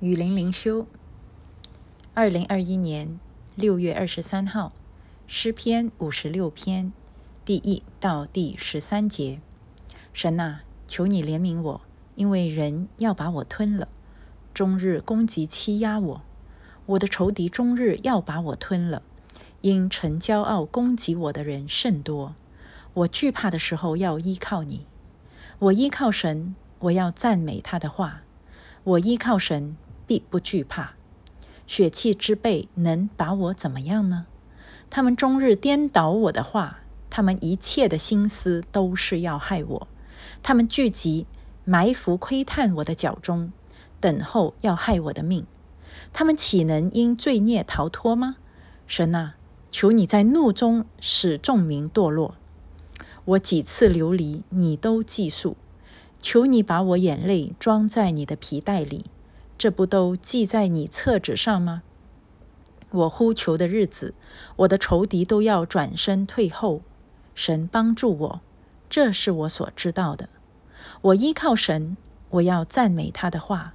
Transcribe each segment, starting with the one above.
雨林灵修，二零二一年六月二十三号，诗篇五十六篇第一到第十三节。神啊，求你怜悯我，因为人要把我吞了，终日攻击欺压我。我的仇敌终日要把我吞了，因臣骄傲攻击我的人甚多。我惧怕的时候要依靠你，我依靠神，我要赞美他的话，我依靠神。必不惧怕，血气之辈能把我怎么样呢？他们终日颠倒我的话，他们一切的心思都是要害我。他们聚集埋伏窥探我的脚中，等候要害我的命。他们岂能因罪孽逃脱吗？神啊，求你在怒中使众民堕落。我几次流离，你都记述。求你把我眼泪装在你的皮带里。这不都记在你册子上吗？我呼求的日子，我的仇敌都要转身退后。神帮助我，这是我所知道的。我依靠神，我要赞美他的话。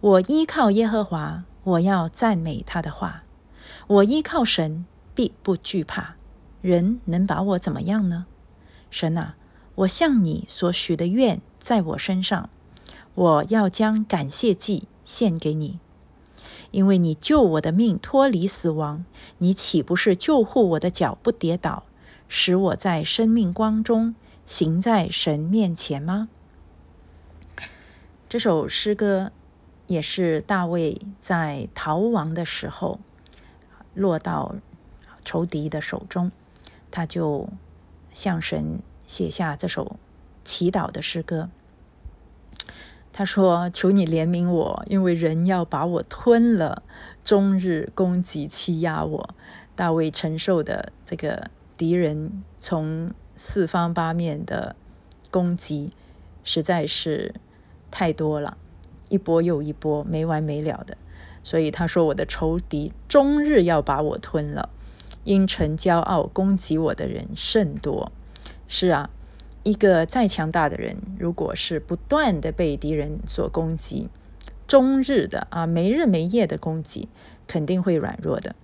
我依靠耶和华，我要赞美他的话。我依靠神，必不惧怕。人能把我怎么样呢？神啊，我向你所许的愿在我身上，我要将感谢祭。献给你，因为你救我的命脱离死亡，你岂不是救护我的脚不跌倒，使我在生命光中行在神面前吗？这首诗歌也是大卫在逃亡的时候落到仇敌的手中，他就向神写下这首祈祷的诗歌。他说：“求你怜悯我，因为人要把我吞了，终日攻击欺压我。大卫承受的这个敌人从四方八面的攻击，实在是太多了，一波又一波，没完没了的。所以他说，我的仇敌终日要把我吞了，因逞骄傲攻击我的人甚多。是啊。”一个再强大的人，如果是不断的被敌人所攻击，终日的啊没日没夜的攻击，肯定会软弱的。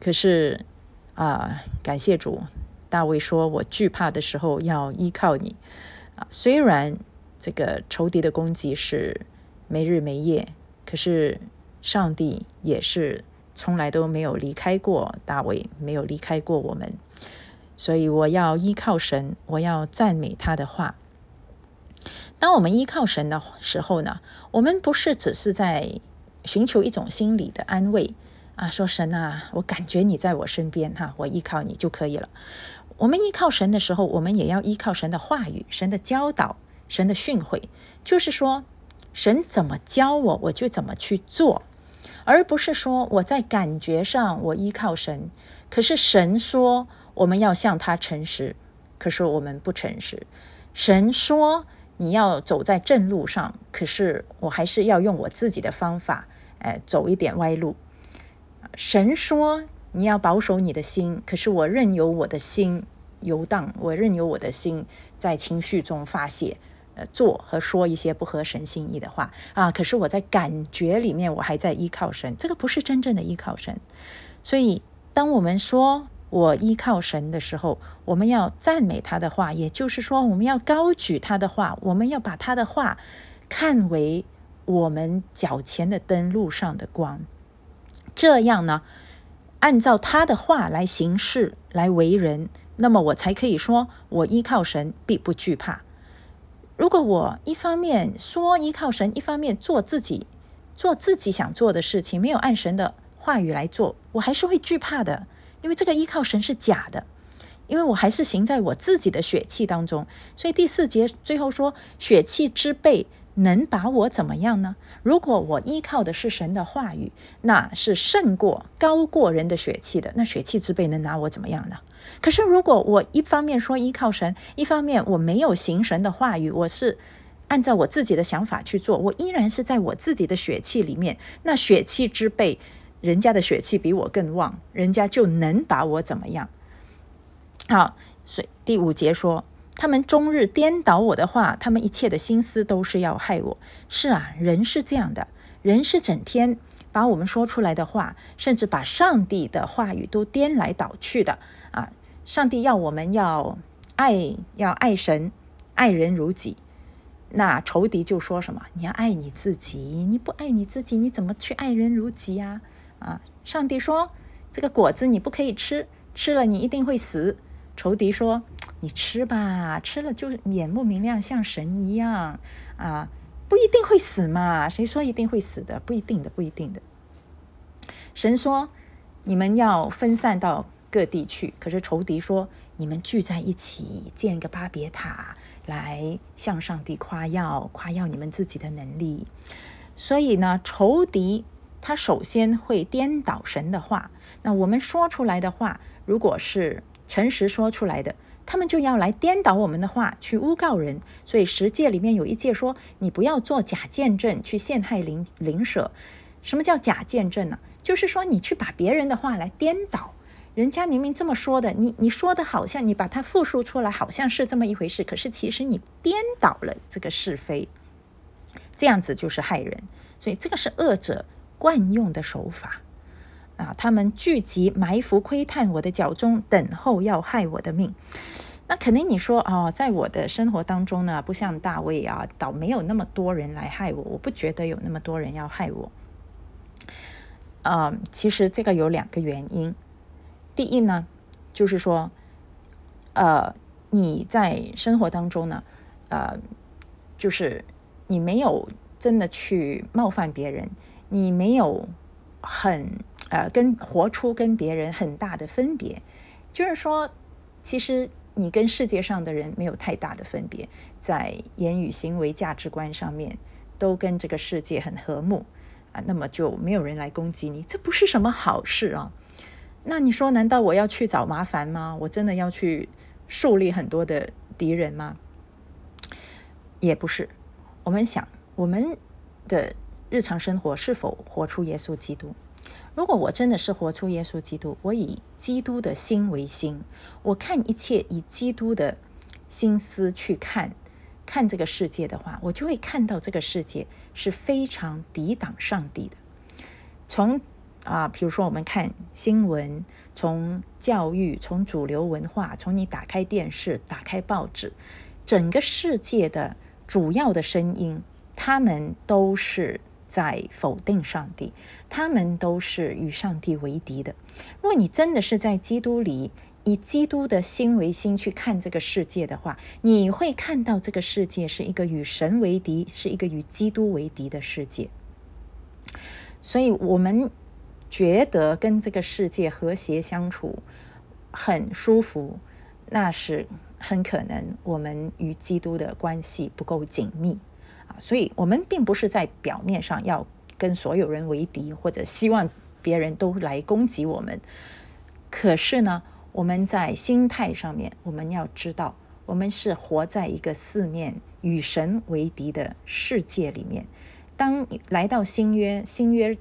可是啊，感谢主，大卫说：“我惧怕的时候要依靠你。”啊，虽然这个仇敌的攻击是没日没夜，可是上帝也是从来都没有离开过大卫，没有离开过我们。所以我要依靠神，我要赞美他的话。当我们依靠神的时候呢，我们不是只是在寻求一种心理的安慰啊，说神啊，我感觉你在我身边哈，我依靠你就可以了。我们依靠神的时候，我们也要依靠神的话语、神的教导、神的训诲，就是说神怎么教我，我就怎么去做，而不是说我在感觉上我依靠神，可是神说。我们要向他诚实，可是我们不诚实。神说你要走在正路上，可是我还是要用我自己的方法，哎，走一点歪路。神说你要保守你的心，可是我任由我的心游荡，我任由我的心在情绪中发泄，呃，做和说一些不合神心意的话啊。可是我在感觉里面，我还在依靠神，这个不是真正的依靠神。所以，当我们说，我依靠神的时候，我们要赞美他的话，也就是说，我们要高举他的话，我们要把他的话看为我们脚前的灯路上的光。这样呢，按照他的话来行事、来为人，那么我才可以说我依靠神，必不惧怕。如果我一方面说依靠神，一方面做自己做自己想做的事情，没有按神的话语来做，我还是会惧怕的。因为这个依靠神是假的，因为我还是行在我自己的血气当中，所以第四节最后说：“血气之辈能把我怎么样呢？如果我依靠的是神的话语，那是胜过高过人的血气的。那血气之辈能拿我怎么样呢？可是如果我一方面说依靠神，一方面我没有行神的话语，我是按照我自己的想法去做，我依然是在我自己的血气里面，那血气之辈。”人家的血气比我更旺，人家就能把我怎么样？好，所以第五节说，他们终日颠倒我的话，他们一切的心思都是要害我。是啊，人是这样的，人是整天把我们说出来的话，甚至把上帝的话语都颠来倒去的啊！上帝要我们要爱，要爱神，爱人如己。那仇敌就说什么？你要爱你自己，你不爱你自己，你怎么去爱人如己呀？啊！上帝说这个果子你不可以吃，吃了你一定会死。仇敌说你吃吧，吃了就眼目明亮，像神一样啊！不一定会死嘛？谁说一定会死的？不一定的，不一定的。神说你们要分散到各地去，可是仇敌说你们聚在一起建个巴别塔。来向上帝夸耀，夸耀你们自己的能力。所以呢，仇敌他首先会颠倒神的话。那我们说出来的话，如果是诚实说出来的，他们就要来颠倒我们的话，去诬告人。所以十诫里面有一诫说，你不要做假见证，去陷害邻邻舍。什么叫假见证呢？就是说你去把别人的话来颠倒。人家明明这么说的，你你说的好像你把它复述出来，好像是这么一回事，可是其实你颠倒了这个是非，这样子就是害人。所以这个是恶者惯用的手法啊！他们聚集埋伏窥探我的脚中，等候要害我的命。那肯定你说哦，在我的生活当中呢，不像大卫啊，倒没有那么多人来害我，我不觉得有那么多人要害我。嗯，其实这个有两个原因。第一呢，就是说，呃，你在生活当中呢，呃，就是你没有真的去冒犯别人，你没有很呃跟活出跟别人很大的分别，就是说，其实你跟世界上的人没有太大的分别，在言语行为价值观上面都跟这个世界很和睦啊，那么就没有人来攻击你，这不是什么好事啊。那你说，难道我要去找麻烦吗？我真的要去树立很多的敌人吗？也不是。我们想，我们的日常生活是否活出耶稣基督？如果我真的是活出耶稣基督，我以基督的心为心，我看一切以基督的心思去看，看这个世界的话，我就会看到这个世界是非常抵挡上帝的。从啊，比如说我们看新闻，从教育，从主流文化，从你打开电视、打开报纸，整个世界的主要的声音，他们都是在否定上帝，他们都是与上帝为敌的。如果你真的是在基督里，以基督的心为心去看这个世界的话，你会看到这个世界是一个与神为敌，是一个与基督为敌的世界。所以，我们。觉得跟这个世界和谐相处很舒服，那是很可能我们与基督的关系不够紧密。所以，我们并不是在表面上要跟所有人为敌，或者希望别人都来攻击我们。可是呢，我们在心态上面，我们要知道，我们是活在一个四面与神为敌的世界里面。当来到新约，新约。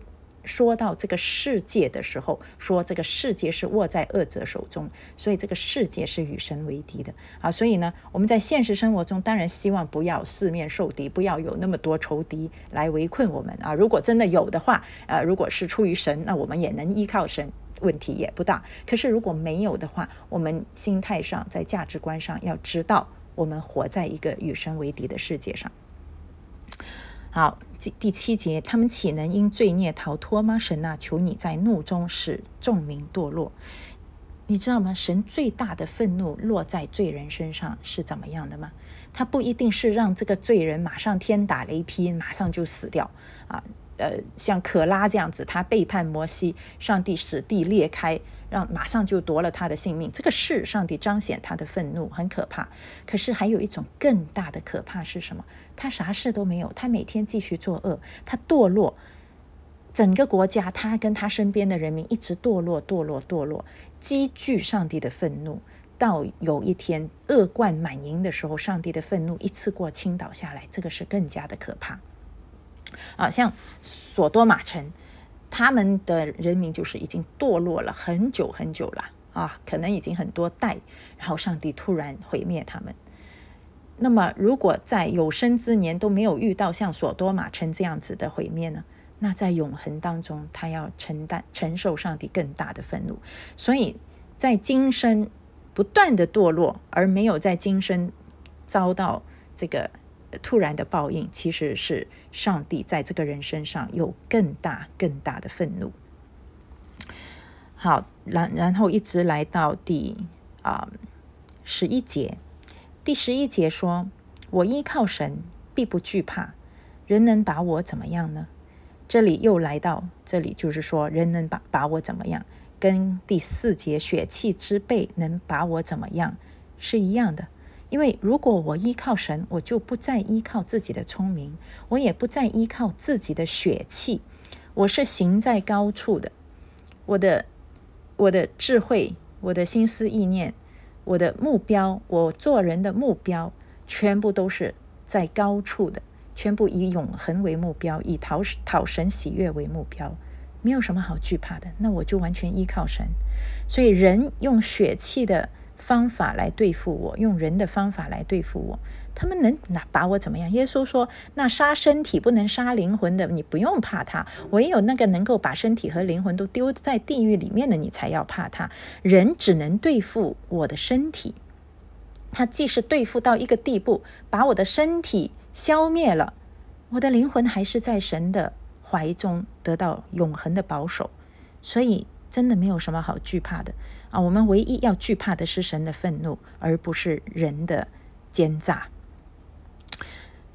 说到这个世界的时候，说这个世界是握在恶者手中，所以这个世界是与神为敌的啊。所以呢，我们在现实生活中当然希望不要四面受敌，不要有那么多仇敌来围困我们啊。如果真的有的话，呃，如果是出于神，那我们也能依靠神，问题也不大。可是如果没有的话，我们心态上在价值观上要知道，我们活在一个与神为敌的世界上。好，第第七节，他们岂能因罪孽逃脱吗？神啊，求你在怒中使众民堕落。你知道吗？神最大的愤怒落在罪人身上是怎么样的吗？他不一定是让这个罪人马上天打雷劈，马上就死掉啊。呃，像可拉这样子，他背叛摩西，上帝使地裂开。让马上就夺了他的性命，这个是上帝彰显他的愤怒，很可怕。可是还有一种更大的可怕是什么？他啥事都没有，他每天继续作恶，他堕落，整个国家他跟他身边的人民一直堕落，堕落，堕落，积聚上帝的愤怒。到有一天恶贯满盈的时候，上帝的愤怒一次过倾倒下来，这个是更加的可怕。啊，像索多玛城。他们的人民就是已经堕落了很久很久了啊，可能已经很多代，然后上帝突然毁灭他们。那么，如果在有生之年都没有遇到像索多玛城这样子的毁灭呢？那在永恒当中，他要承担承受上帝更大的愤怒。所以在今生不断的堕落，而没有在今生遭到这个突然的报应，其实是上帝在这个人身上有更大更大的愤怒。好，然然后一直来到第啊十一节，第十一节说：“我依靠神，必不惧怕。人能把我怎么样呢？”这里又来到这里，就是说人能把把我怎么样，跟第四节血气之辈能把我怎么样是一样的。因为如果我依靠神，我就不再依靠自己的聪明，我也不再依靠自己的血气，我是行在高处的。我的我的智慧，我的心思意念，我的目标，我做人的目标，全部都是在高处的。全部以永恒为目标，以讨讨神喜悦为目标，没有什么好惧怕的。那我就完全依靠神。所以人用血气的方法来对付我，用人的方法来对付我，他们能拿把我怎么样？耶稣说：“那杀身体不能杀灵魂的，你不用怕他；唯有那个能够把身体和灵魂都丢在地狱里面的，你才要怕他。人只能对付我的身体，他既是对付到一个地步，把我的身体。”消灭了，我的灵魂还是在神的怀中得到永恒的保守，所以真的没有什么好惧怕的啊！我们唯一要惧怕的是神的愤怒，而不是人的奸诈。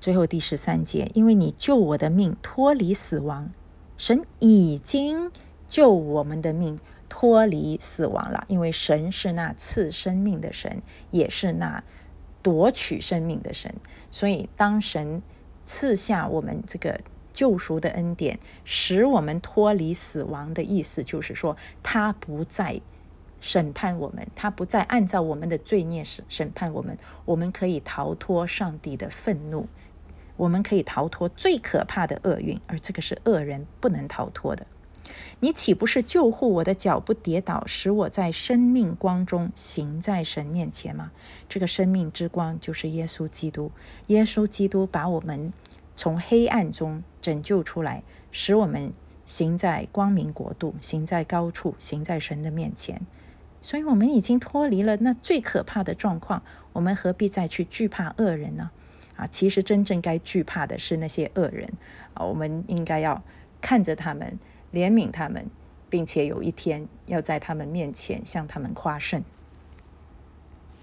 最后第十三节，因为你救我的命脱离死亡，神已经救我们的命脱离死亡了，因为神是那赐生命的神，也是那。夺取生命的神，所以当神赐下我们这个救赎的恩典，使我们脱离死亡的意思，就是说他不再审判我们，他不再按照我们的罪孽审审判我们，我们可以逃脱上帝的愤怒，我们可以逃脱最可怕的厄运，而这个是恶人不能逃脱的。你岂不是救护我的脚不跌倒，使我在生命光中行在神面前吗？这个生命之光就是耶稣基督。耶稣基督把我们从黑暗中拯救出来，使我们行在光明国度，行在高处，行在神的面前。所以，我们已经脱离了那最可怕的状况。我们何必再去惧怕恶人呢？啊，其实真正该惧怕的是那些恶人啊！我们应该要看着他们。怜悯他们，并且有一天要在他们面前向他们夸胜。